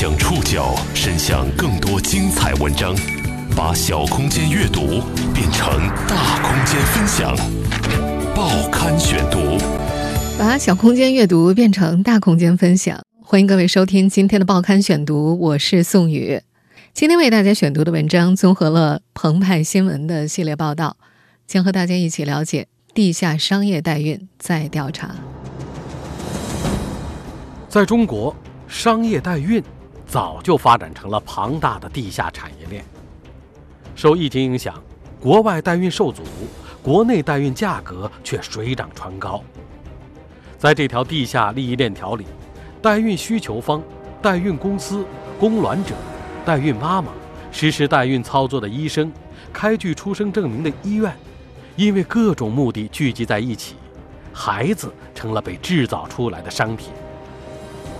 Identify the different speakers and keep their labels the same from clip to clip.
Speaker 1: 将触角伸向更多精彩文章，把小空间阅读变成大空间分享。报刊选读，
Speaker 2: 把小空间阅读变成大空间分享。欢迎各位收听今天的报刊选读，我是宋宇。今天为大家选读的文章综合了澎湃新闻的系列报道，将和大家一起了解地下商业代孕再调查。
Speaker 3: 在中国，商业代孕早就发展成了庞大的地下产业链。受疫情影响，国外代孕受阻，国内代孕价格却水涨船高。在这条地下利益链条里，代孕需求方、代孕公司、供卵者、代孕妈妈、实施代孕操作的医生、开具出生证明的医院，因为各种目的聚集在一起，孩子成了被制造出来的商品。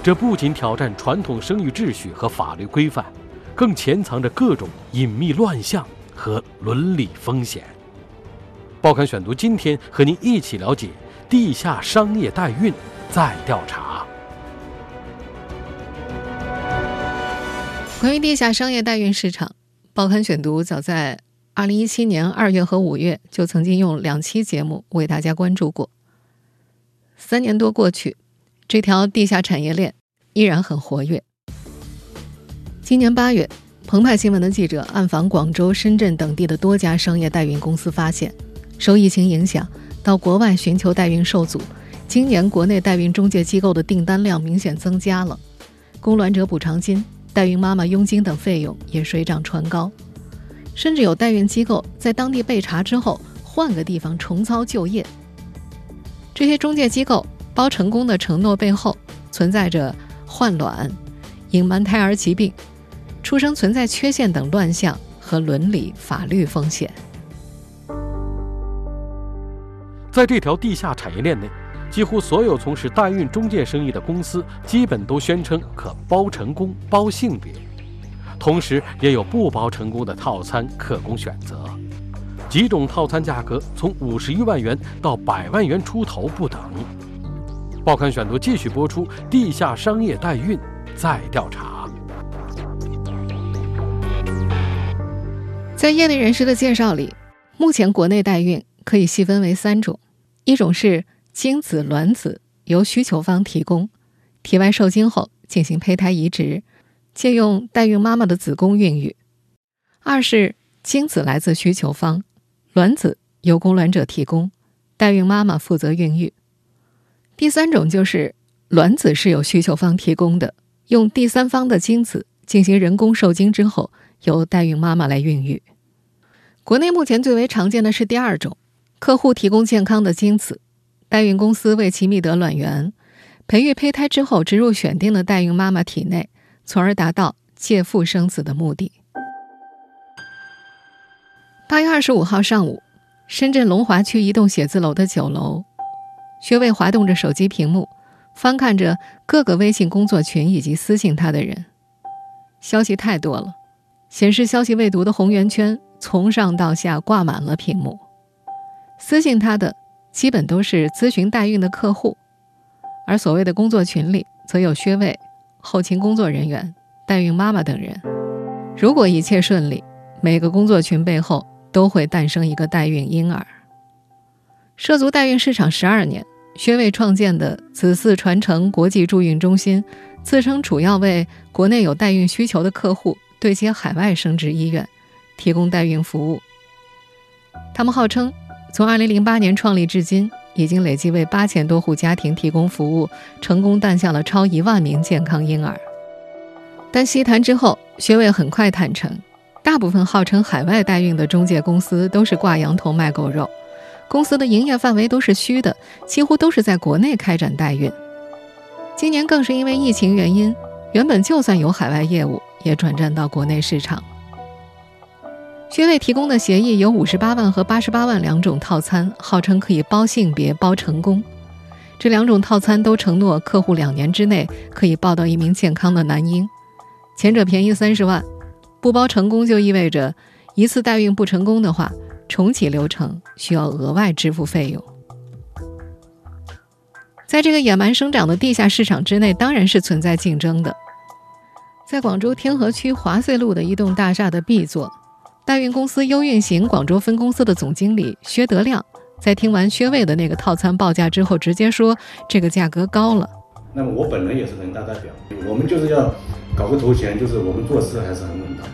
Speaker 3: 这不仅挑战传统生育秩序和法律规范，更潜藏着各种隐秘乱象和伦理风险。报刊选读今天和您一起了解地下商业代孕再调查。
Speaker 2: 关于地下商业代孕市场，报刊选读早在二零一七年二月和五月就曾经用两期节目为大家关注过。三年多过去。这条地下产业链依然很活跃。今年八月，澎湃新闻的记者暗访广州、深圳等地的多家商业代孕公司，发现，受疫情影响，到国外寻求代孕受阻。今年国内代孕中介机构的订单量明显增加了，供卵者补偿金、代孕妈妈佣金等费用也水涨船高，甚至有代孕机构在当地被查之后，换个地方重操旧业。这些中介机构。包成功的承诺背后存在着换卵、隐瞒胎儿疾病、出生存在缺陷等乱象和伦理法律风险。
Speaker 3: 在这条地下产业链内，几乎所有从事代孕中介生意的公司，基本都宣称可包成功、包性别，同时也有不包成功的套餐可供选择，几种套餐价格从五十余万元到百万元出头不等。报刊选读继续播出：地下商业代孕再调查。
Speaker 2: 在业内人士的介绍里，目前国内代孕可以细分为三种：一种是精子、卵子由需求方提供，体外受精后进行胚胎移植，借用代孕妈妈的子宫孕育；二是精子来自需求方，卵子由供卵者提供，代孕妈妈负责孕育。第三种就是卵子是由需求方提供的，用第三方的精子进行人工受精之后，由代孕妈妈来孕育。国内目前最为常见的是第二种，客户提供健康的精子，代孕公司为其觅得卵源，培育胚胎之后植入选定的代孕妈妈体内，从而达到借腹生子的目的。八月二十五号上午，深圳龙华区一栋写字楼的九楼。薛卫滑动着手机屏幕，翻看着各个微信工作群以及私信他的人，消息太多了，显示消息未读的红圆圈从上到下挂满了屏幕。私信他的基本都是咨询代孕的客户，而所谓的工作群里则有薛卫、后勤工作人员、代孕妈妈等人。如果一切顺利，每个工作群背后都会诞生一个代孕婴儿。涉足代孕市场十二年，薛卫创建的子嗣传承国际助孕中心，自称主要为国内有代孕需求的客户对接海外生殖医院，提供代孕服务。他们号称，从二零零八年创立至今，已经累计为八千多户家庭提供服务，成功诞下了超一万名健康婴儿。但细谈之后，薛卫很快坦诚，大部分号称海外代孕的中介公司都是挂羊头卖狗肉。公司的营业范围都是虚的，几乎都是在国内开展代孕。今年更是因为疫情原因，原本就算有海外业务，也转战到国内市场。薛卫提供的协议有五十八万和八十八万两种套餐，号称可以包性别、包成功。这两种套餐都承诺客户两年之内可以抱到一名健康的男婴，前者便宜三十万，不包成功就意味着一次代孕不成功的话。重启流程需要额外支付费用。在这个野蛮生长的地下市场之内，当然是存在竞争的。在广州天河区华穗路的一栋大厦的 B 座，代运公司优运行广州分公司的总经理薛德亮，在听完薛卫的那个套餐报价之后，直接说这个价格高了。
Speaker 4: 那么我本人也是人大代表，我们就是要搞个头衔，就是我们做事还是很稳当的。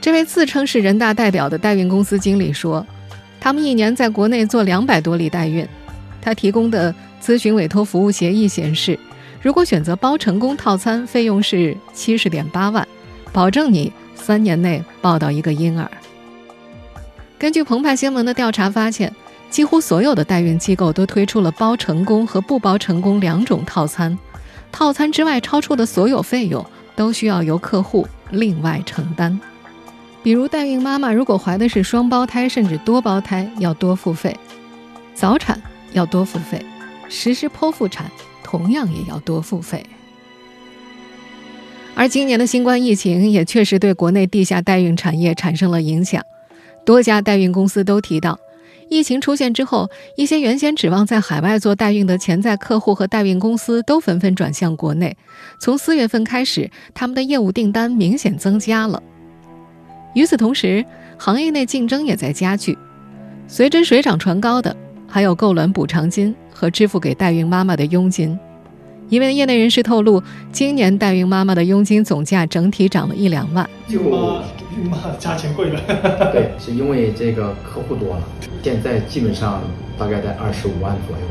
Speaker 2: 这位自称是人大代表的代孕公司经理说，他们一年在国内做两百多例代孕，他提供的咨询委托服务协议显示。如果选择包成功套餐，费用是七十点八万，保证你三年内抱到一个婴儿。根据澎湃新闻的调查发现，几乎所有的代孕机构都推出了包成功和不包成功两种套餐，套餐之外超出的所有费用都需要由客户另外承担。比如，代孕妈妈如果怀的是双胞胎甚至多胞胎，要多付费；早产要多付费；实施剖腹产。同样也要多付费，而今年的新冠疫情也确实对国内地下代孕产业产生了影响。多家代孕公司都提到，疫情出现之后，一些原先指望在海外做代孕的潜在客户和代孕公司都纷纷转向国内。从四月份开始，他们的业务订单明显增加了。与此同时，行业内竞争也在加剧，随着水涨船高的。还有购卵补偿金和支付给代孕妈妈的佣金。一位业内人士透露，今年代孕妈妈的佣金总价整体涨了一两万。
Speaker 5: 就孕妈价钱贵了。对，是因为这个客户多了，现在基本上大概在二十五万左右。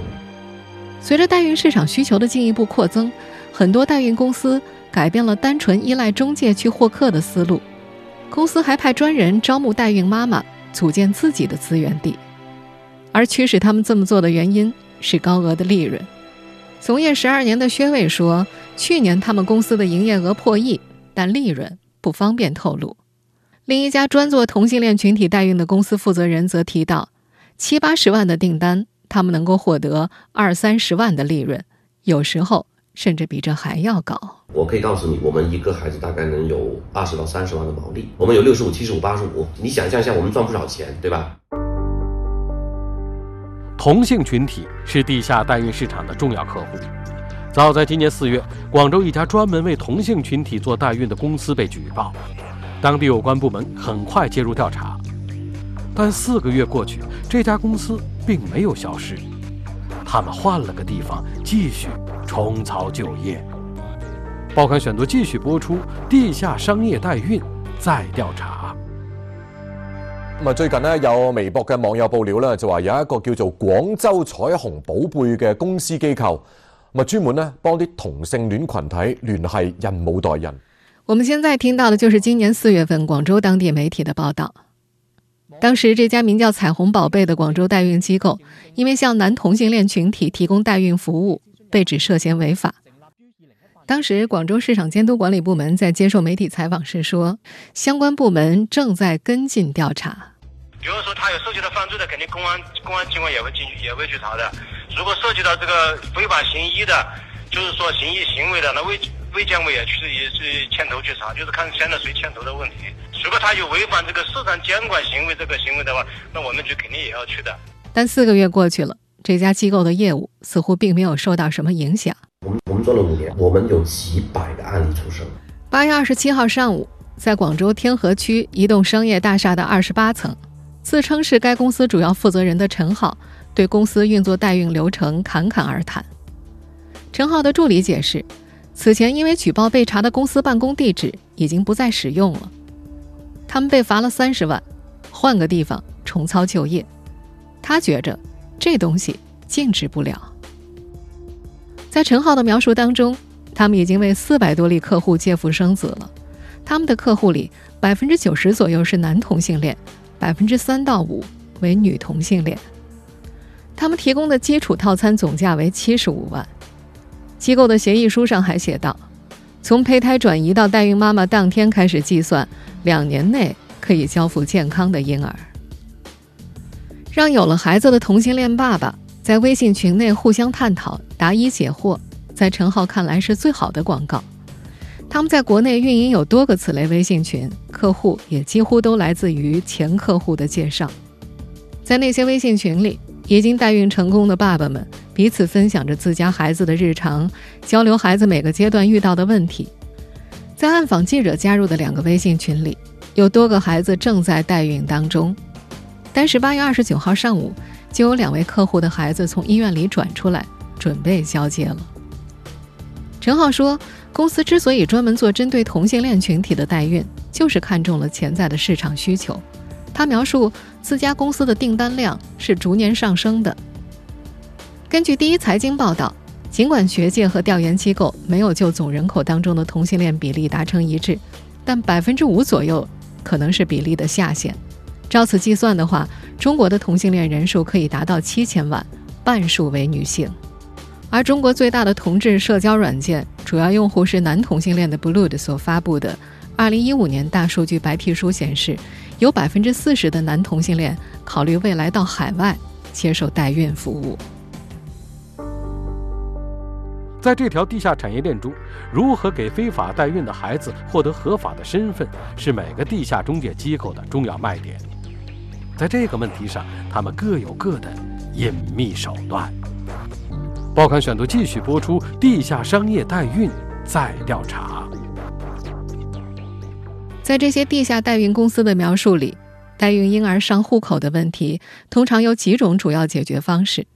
Speaker 2: 随着代孕市场需求的进一步扩增，很多代孕公司改变了单纯依赖中介去获客的思路，公司还派专人招募代孕妈妈，组建自己的资源地。而驱使他们这么做的原因是高额的利润。从业十二年的薛伟说，去年他们公司的营业额破亿，但利润不方便透露。另一家专做同性恋群体代孕的公司负责人则提到，七八十万的订单，他们能够获得二三十万的利润，有时候甚至比这还要高。
Speaker 6: 我可以告诉你，我们一个孩子大概能有二十到三十万的毛利。我们有六十五、七十五、八十五，你想象一下，我们赚不少钱，对吧？
Speaker 3: 同性群体是地下代孕市场的重要客户。早在今年四月，广州一家专门为同性群体做代孕的公司被举报，当地有关部门很快介入调查。但四个月过去，这家公司并没有消失，他们换了个地方，继续重操旧业。报刊选读继续播出：地下商业代孕再调查。
Speaker 7: 咁啊，最近咧有微博嘅網友報料咧，就話有一個叫做廣州彩虹寶貝嘅公司機構，咁啊專門咧幫啲同性戀群體聯繫孕母代孕。
Speaker 2: 我们现在听到的就是今年四月份广州当地媒体的报道。当时这家名叫“彩虹宝贝”的广州代孕机构，因为向男同性恋群体提供代孕服务，被指涉嫌违法。当时广州市场监督管理部门在接受媒体采访时说，相关部门正在跟进调查。
Speaker 8: 比如说他有涉及到犯罪的，肯定公安公安机关也会进去也会去查的。如果涉及到这个非法行医的，就是说行医行为的，那卫卫健委也去也是牵头去查，就是看现在谁牵头的问题。如果他有违反这个市场监管行为这个行为的话，那我们就肯定也要去的。
Speaker 2: 但四个月过去了，这家机构的业务似乎并没有受到什么影响。
Speaker 6: 我们我们做了五年，我们有几百个案例出生。
Speaker 2: 八月二十七号上午，在广州天河区一栋商业大厦的二十八层，自称是该公司主要负责人的陈浩对公司运作代孕流程侃侃而谈。陈浩的助理解释，此前因为举报被查的公司办公地址已经不再使用了，他们被罚了三十万，换个地方重操旧业。他觉着这东西禁止不了。在陈浩的描述当中，他们已经为四百多例客户借腹生子了。他们的客户里，百分之九十左右是男同性恋，百分之三到五为女同性恋。他们提供的基础套餐总价为七十五万。机构的协议书上还写道，从胚胎转移到代孕妈妈当天开始计算，两年内可以交付健康的婴儿。让有了孩子的同性恋爸爸。在微信群内互相探讨、答疑解惑，在陈浩看来是最好的广告。他们在国内运营有多个此类微信群，客户也几乎都来自于前客户的介绍。在那些微信群里，已经代孕成功的爸爸们彼此分享着自家孩子的日常，交流孩子每个阶段遇到的问题。在暗访记者加入的两个微信群里，有多个孩子正在代孕当中。但是八月二十九号上午，就有两位客户的孩子从医院里转出来，准备交接了。陈浩说，公司之所以专门做针对同性恋群体的代孕，就是看中了潜在的市场需求。他描述自家公司的订单量是逐年上升的。根据第一财经报道。尽管学界和调研机构没有就总人口当中的同性恋比例达成一致，但百分之五左右可能是比例的下限。照此计算的话，中国的同性恋人数可以达到七千万，半数为女性。而中国最大的同志社交软件主要用户是男同性恋的 Blue 所发布的二零一五年大数据白皮书显示，有百分之四十的男同性恋考虑未来到海外接受代孕服务。
Speaker 3: 在这条地下产业链中，如何给非法代孕的孩子获得合法的身份，是每个地下中介机构的重要卖点。在这个问题上，他们各有各的隐秘手段。报刊选读继续播出：地下商业代孕再调查。
Speaker 2: 在这些地下代孕公司的描述里，代孕婴儿上户口的问题通常有几种主要解决方式。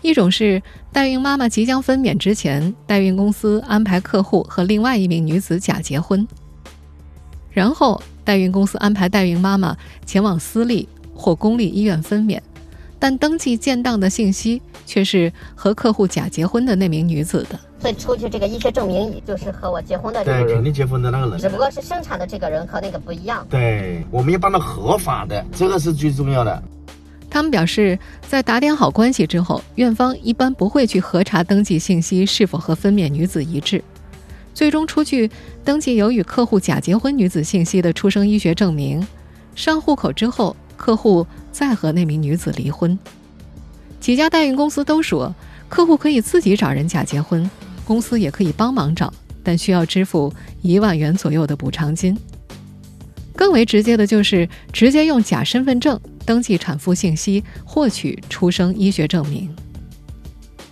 Speaker 2: 一种是代孕妈妈即将分娩之前，代孕公司安排客户和另外一名女子假结婚，然后代孕公司安排代孕妈妈前往私立或公立医院分娩，但登记建档的信息却是和客户假结婚的那名女子的。
Speaker 9: 会出具这个医学证明，就是和我结婚的这个
Speaker 10: 人，对，肯定结婚的那个人，
Speaker 9: 只不过是生产的这个人和那个不一样。
Speaker 10: 对，我们要办到合法的，这个是最重要的。
Speaker 2: 他们表示，在打点好关系之后，院方一般不会去核查登记信息是否和分娩女子一致。最终出具登记有与客户假结婚女子信息的出生医学证明，上户口之后，客户再和那名女子离婚。几家代孕公司都说，客户可以自己找人假结婚，公司也可以帮忙找，但需要支付一万元左右的补偿金。更为直接的就是直接用假身份证登记产妇信息，获取出生医学证明。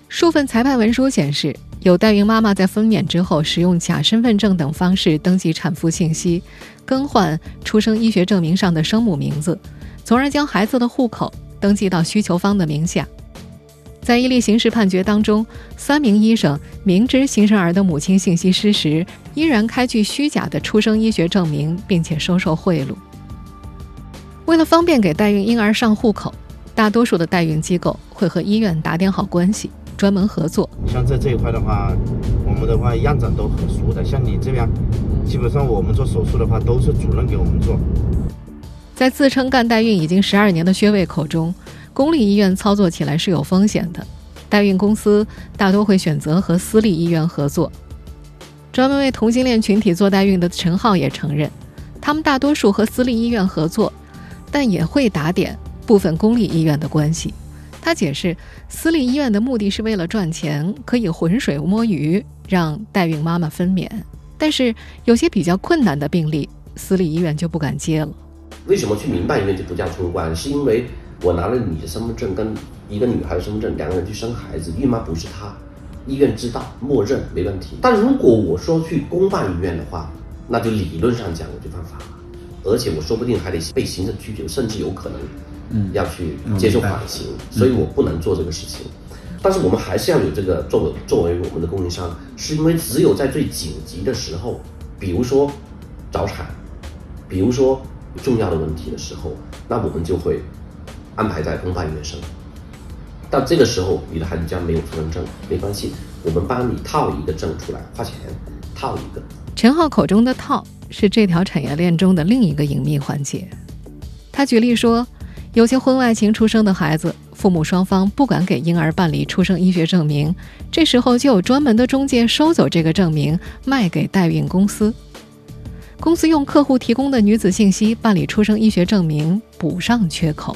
Speaker 2: 数份裁判文书显示，有代孕妈妈在分娩之后使用假身份证等方式登记产妇信息，更换出生医学证明上的生母名字，从而将孩子的户口登记到需求方的名下。在一例刑事判决当中，三名医生明知新生儿的母亲信息失实，依然开具虚假的出生医学证明，并且收受贿赂。为了方便给代孕婴儿上户口，大多数的代孕机构会和医院打点好关系，专门合作。
Speaker 10: 像在这一块的话，我们的话院长都很熟的。像你这边，基本上我们做手术的话，都是主任给我们做。
Speaker 2: 在自称干代孕已经十二年的薛卫口中。公立医院操作起来是有风险的，代孕公司大多会选择和私立医院合作。专门为同性恋群体做代孕的陈浩也承认，他们大多数和私立医院合作，但也会打点部分公立医院的关系。他解释，私立医院的目的是为了赚钱，可以浑水摸鱼，让代孕妈妈分娩。但是有些比较困难的病例，私立医院就不敢接了。
Speaker 6: 为什么去民办医院就不叫通关？是因为。我拿了你的身份证跟一个女孩的身份证，两个人去生孩子，孕妈不是她，医院知道，默认没问题。但如果我说去公办医院的话，那就理论上讲我就犯法了，而且我说不定还得被行政拘留，甚至有可能，嗯，要去接受缓刑。所以我不能做这个事情。但是我们还是要有这个作为作为我们的供应商，是因为只有在最紧急的时候，比如说早产，比如说重要的问题的时候，那我们就会。安排在公办医院生，到这个时候你的孩子将没有出生证，没关系，我们帮你套一个证出来，花钱套一个。
Speaker 2: 陈浩口中的“套”是这条产业链中的另一个隐秘环节。他举例说，有些婚外情出生的孩子，父母双方不敢给婴儿办理出生医学证明，这时候就有专门的中介收走这个证明，卖给代孕公司，公司用客户提供的女子信息办理出生医学证明，补上缺口。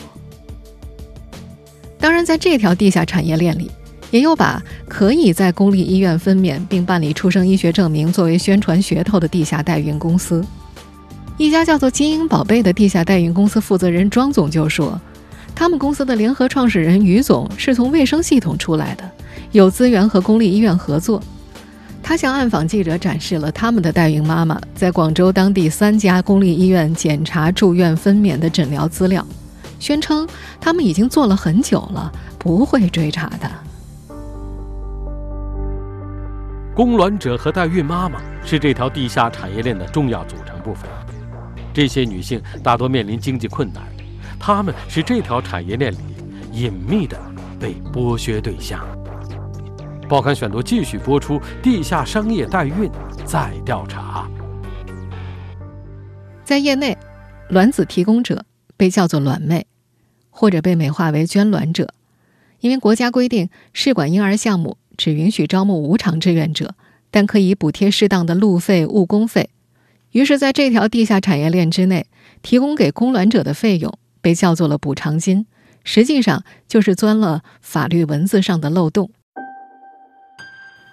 Speaker 2: 当然，在这条地下产业链里，也有把可以在公立医院分娩并办理出生医学证明作为宣传噱头的地下代孕公司。一家叫做“金鹰宝贝”的地下代孕公司负责人庄总就说：“他们公司的联合创始人于总是从卫生系统出来的，有资源和公立医院合作。他向暗访记者展示了他们的代孕妈妈在广州当地三家公立医院检查、住院、分娩的诊疗资料，宣称他们已经做了很久了，不会追查的。
Speaker 3: 供卵者和代孕妈妈是这条地下产业链的重要组成部分。这些女性大多面临经济困难，她们是这条产业链里隐秘的被剥削对象。报刊选读继续播出：地下商业代孕再调查。
Speaker 2: 在业内，卵子提供者被叫做卵妹，或者被美化为捐卵者，因为国家规定试管婴儿项目。只允许招募无偿志愿者，但可以补贴适当的路费、误工费。于是，在这条地下产业链之内，提供给供卵者的费用被叫做了补偿金，实际上就是钻了法律文字上的漏洞。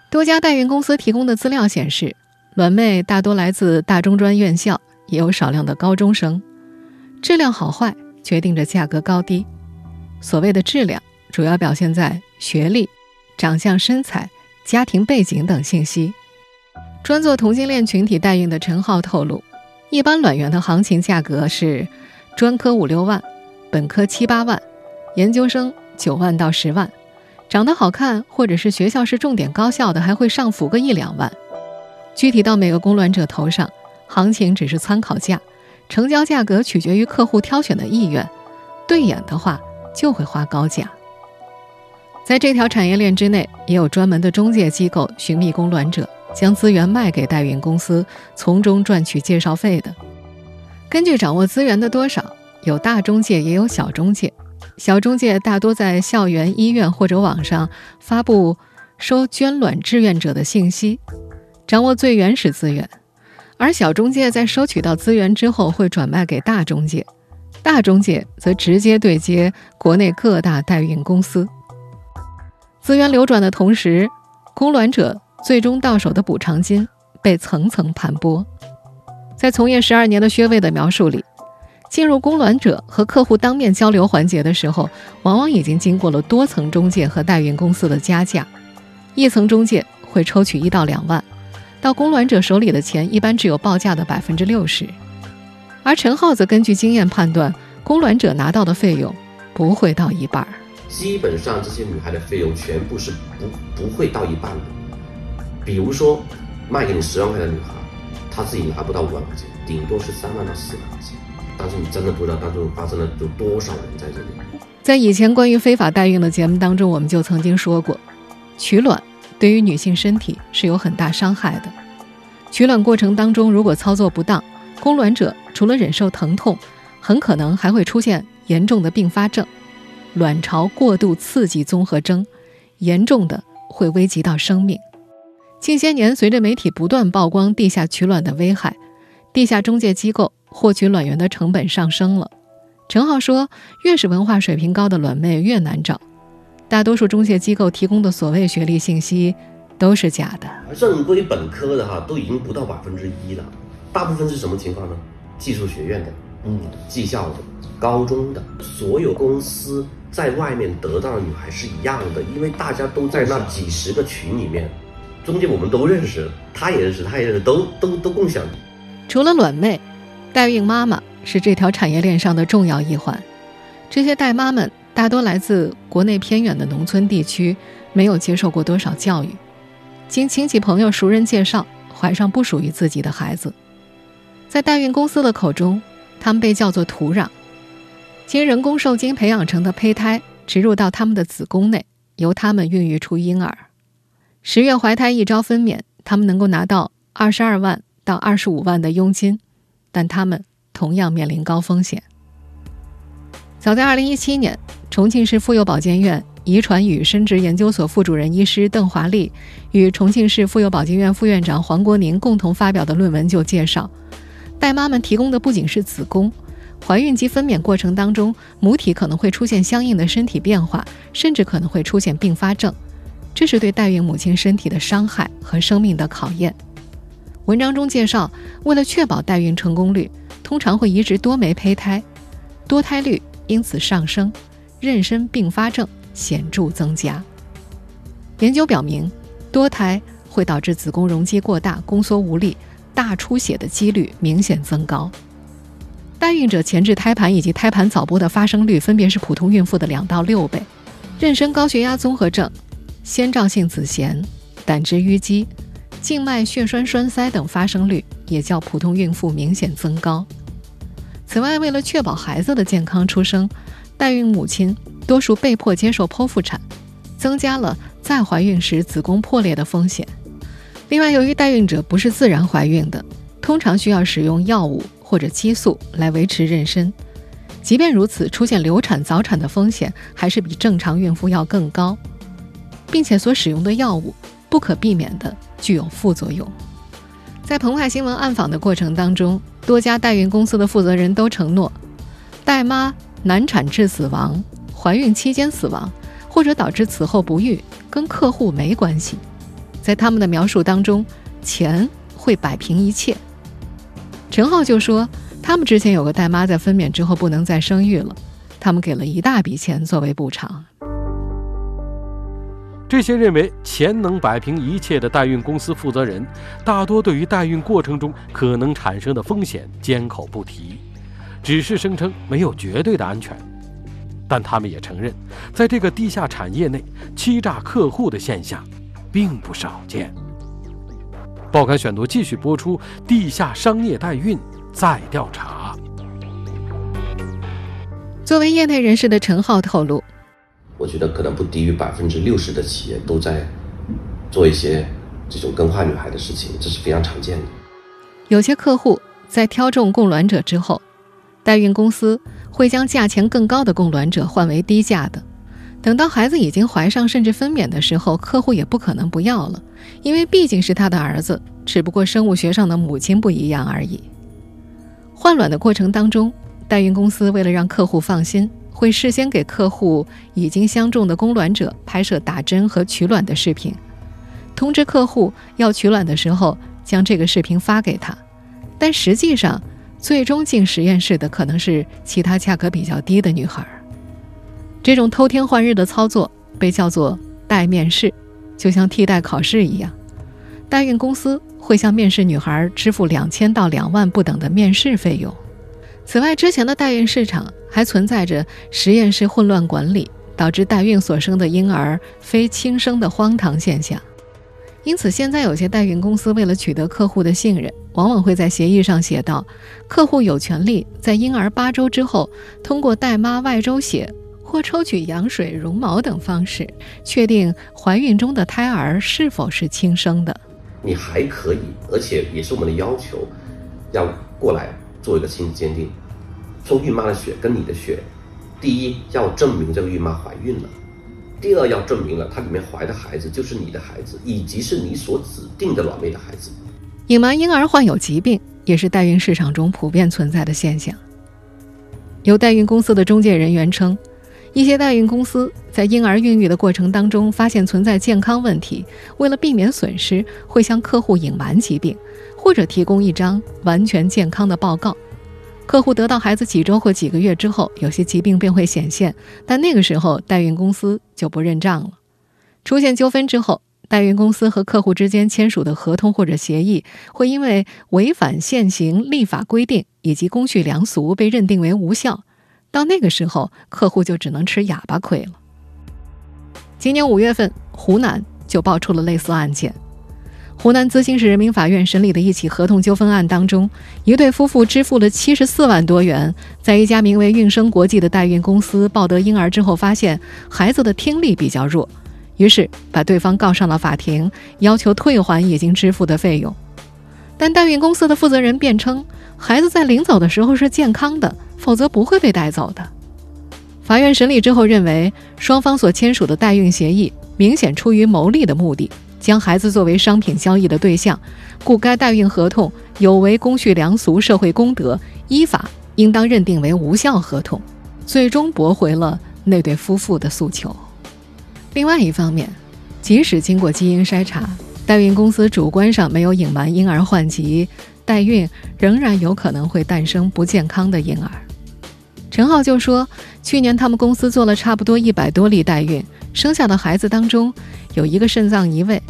Speaker 2: 多家代孕公司提供的资料显示，卵妹大多来自大中专院校，也有少量的高中生。质量好坏决定着价格高低。所谓的质量，主要表现在学历。长相、身材、家庭背景等信息。专做同性恋群体代孕的陈浩透露，一般卵源的行情价格是：专科五六万，本科七八万，研究生九万到十万。长得好看或者是学校是重点高校的，还会上浮个一两万。具体到每个供卵者头上，行情只是参考价，成交价格取决于客户挑选的意愿，对眼的话就会花高价。在这条产业链之内，也有专门的中介机构寻觅供卵者，将资源卖给代孕公司，从中赚取介绍费的。根据掌握资源的多少，有大中介，也有小中介。小中介大多在校园、医院或者网上发布收捐卵志愿者的信息，掌握最原始资源；而小中介在收取到资源之后，会转卖给大中介，大中介则直接对接国内各大代孕公司。资源流转的同时，供卵者最终到手的补偿金被层层盘剥。在从业十二年的薛卫的描述里，进入供卵者和客户当面交流环节的时候，往往已经经过了多层中介和代孕公司的加价。一层中介会抽取一到两万，到供卵者手里的钱一般只有报价的百分之六十。而陈浩则根据经验判断，供卵者拿到的费用不会到一半儿。
Speaker 6: 基本上这些女孩的费用全部是不不会到一半的，比如说卖给你十万块的女孩，她自己拿不到五万块钱，顶多是三万到四万块钱。但是你真的不知道当中发生了有多少人在这里。
Speaker 2: 在以前关于非法代孕的节目当中，我们就曾经说过，取卵对于女性身体是有很大伤害的。取卵过程当中如果操作不当，供卵者除了忍受疼痛，很可能还会出现严重的并发症。卵巢过度刺激综合征，严重的会危及到生命。近些年，随着媒体不断曝光地下取卵的危害，地下中介机构获取卵源的成本上升了。陈浩说：“越是文化水平高的卵妹越难找，大多数中介机构提供的所谓学历信息都是假的。
Speaker 6: 正规本科的哈都已经不到百分之一了，大部分是什么情况呢？技术学院的，嗯，技校的，高中的，所有公司。”在外面得到的女孩是一样的，因为大家都在那几十个群里面，中间我们都认识，他也认识，他也认识，都都都共享。
Speaker 2: 除了卵妹，代孕妈妈是这条产业链上的重要一环。这些代妈们大多来自国内偏远的农村地区，没有接受过多少教育，经亲戚朋友熟人介绍，怀上不属于自己的孩子。在代孕公司的口中，他们被叫做土壤。经人工受精培养成的胚胎植入到他们的子宫内，由他们孕育出婴儿。十月怀胎一朝分娩，他们能够拿到二十二万到二十五万的佣金，但他们同样面临高风险。早在二零一七年，重庆市妇幼保健院遗传与生殖研究所副主任医师邓华丽与重庆市妇幼保健院副院长黄国宁共同发表的论文就介绍，代妈们提供的不仅是子宫。怀孕及分娩过程当中，母体可能会出现相应的身体变化，甚至可能会出现并发症，这是对代孕母亲身体的伤害和生命的考验。文章中介绍，为了确保代孕成功率，通常会移植多枚胚胎，多胎率因此上升，妊娠并发症显著增加。研究表明，多胎。会导致子宫容积过大、宫缩无力、大出血的几率明显增高。代孕者前置胎盘以及胎盘早剥的发生率分别是普通孕妇的两到六倍。妊娠高血压综合症、先兆性子痫、胆汁淤积、静脉血栓栓塞等发生率也较普通孕妇明显增高。此外，为了确保孩子的健康出生，代孕母亲多数被迫接受剖腹产，增加了再怀孕时子宫破裂的风险。另外，由于代孕者不是自然怀孕的，通常需要使用药物或者激素来维持妊娠。即便如此，出现流产、早产的风险还是比正常孕妇要更高，并且所使用的药物不可避免的具有副作用。在澎湃新闻暗访的过程当中，多家代孕公司的负责人都承诺，代妈难产致死亡、怀孕期间死亡或者导致此后不育，跟客户没关系。在他们的描述当中，钱会摆平一切。陈浩就说。他们之前有个代妈在分娩之后不能再生育了，他们给了一大笔钱作为补偿。
Speaker 3: 这些认为钱能摆平一切的代孕公司负责人，大多对于代孕过程中可能产生的风险缄口不提，只是声称没有绝对的安全。但他们也承认，在这个地下产业内，欺诈客户的现象并不少见。报刊选读继续播出：地下商业代孕。再调查。
Speaker 2: 作为业内人士的陈浩透露，
Speaker 6: 我觉得可能不低于百分之六十的企业都在做一些这种更换女孩的事情，这是非常常见的。
Speaker 2: 有些客户在挑中供卵者之后，代孕公司会将价钱更高的供卵者换为低价的。等到孩子已经怀上甚至分娩的时候，客户也不可能不要了，因为毕竟是他的儿子，只不过生物学上的母亲不一样而已。换卵的过程当中，代孕公司为了让客户放心，会事先给客户已经相中的供卵者拍摄打针和取卵的视频，通知客户要取卵的时候将这个视频发给他。但实际上，最终进实验室的可能是其他价格比较低的女孩。这种偷天换日的操作被叫做代面试，就像替代考试一样，代孕公司。会向面试女孩支付两千到两万不等的面试费用。此外，之前的代孕市场还存在着实验室混乱管理，导致代孕所生的婴儿非亲生的荒唐现象。因此，现在有些代孕公司为了取得客户的信任，往往会在协议上写道：客户有权利在婴儿八周之后，通过代妈外周血或抽取羊水、绒毛等方式，确定怀孕中的胎儿是否是亲生的。
Speaker 6: 你还可以，而且也是我们的要求，要过来做一个亲子鉴定，抽孕妈的血跟你的血，第一要证明这个孕妈怀孕了，第二要证明了她里面怀的孩子就是你的孩子，以及是你所指定的卵妹的孩子。
Speaker 2: 隐瞒婴儿患有疾病也是代孕市场中普遍存在的现象。有代孕公司的中介人员称。一些代孕公司在婴儿孕育的过程当中发现存在健康问题，为了避免损失，会向客户隐瞒疾病，或者提供一张完全健康的报告。客户得到孩子几周或几个月之后，有些疾病便会显现，但那个时候代孕公司就不认账了。出现纠纷之后，代孕公司和客户之间签署的合同或者协议，会因为违反现行立法规定以及公序良俗被认定为无效。到那个时候，客户就只能吃哑巴亏了。今年五月份，湖南就爆出了类似案件。湖南资兴市人民法院审理的一起合同纠纷案当中，一对夫妇支付了七十四万多元，在一家名为“孕生国际”的代孕公司抱得婴儿之后，发现孩子的听力比较弱，于是把对方告上了法庭，要求退还已经支付的费用。但代孕公司的负责人辩称，孩子在临走的时候是健康的。否则不会被带走的。法院审理之后认为，双方所签署的代孕协议明显出于牟利的目的，将孩子作为商品交易的对象，故该代孕合同有违公序良俗、社会公德，依法应当认定为无效合同，最终驳回了那对夫妇的诉求。另外一方面，即使经过基因筛查，代孕公司主观上没有隐瞒婴儿患疾，代孕仍然有可能会诞生不健康的婴儿。陈浩就说，去年他们公司做了差不多一百多例代孕，生下的孩子当中有一个肾脏移位，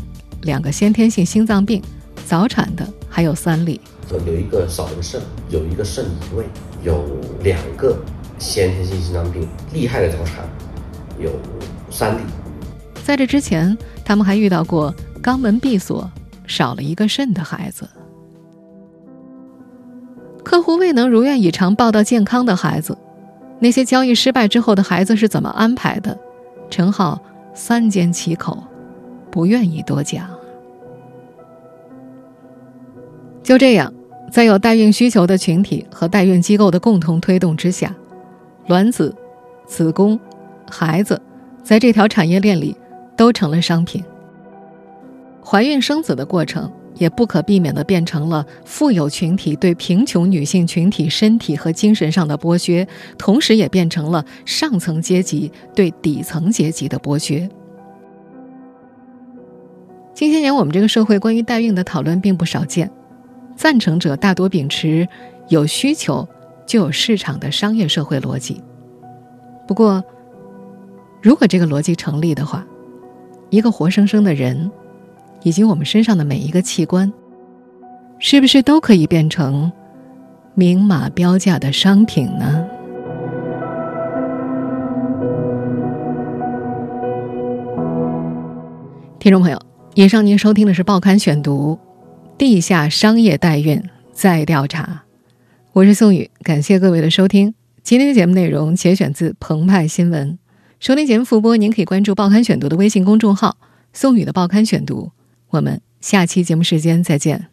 Speaker 2: 两个先天性心脏病，早产的还有三例。
Speaker 6: 有一个少了个肾，有一个肾移位，有两个先天性心脏病，厉害的早产有三例。
Speaker 2: 在这之前，他们还遇到过肛门闭锁、少了一个肾的孩子。客户未能如愿以偿抱到健康的孩子，那些交易失败之后的孩子是怎么安排的？陈浩三缄其口，不愿意多讲。就这样，在有代孕需求的群体和代孕机构的共同推动之下，卵子、子宫、孩子，在这条产业链里都成了商品。怀孕生子的过程。也不可避免地变成了富有群体对贫穷女性群体身体和精神上的剥削，同时也变成了上层阶级对底层阶级的剥削。近些年，我们这个社会关于代孕的讨论并不少见，赞成者大多秉持有需求就有市场的商业社会逻辑。不过，如果这个逻辑成立的话，一个活生生的人。以及我们身上的每一个器官，是不是都可以变成明码标价的商品呢？听众朋友，以上您收听的是《报刊选读》，地下商业代孕再调查，我是宋宇，感谢各位的收听。今天的节目内容节选自澎湃新闻。收听节目复播，您可以关注《报刊选读》的微信公众号“宋宇的报刊选读”。我们下期节目时间再见。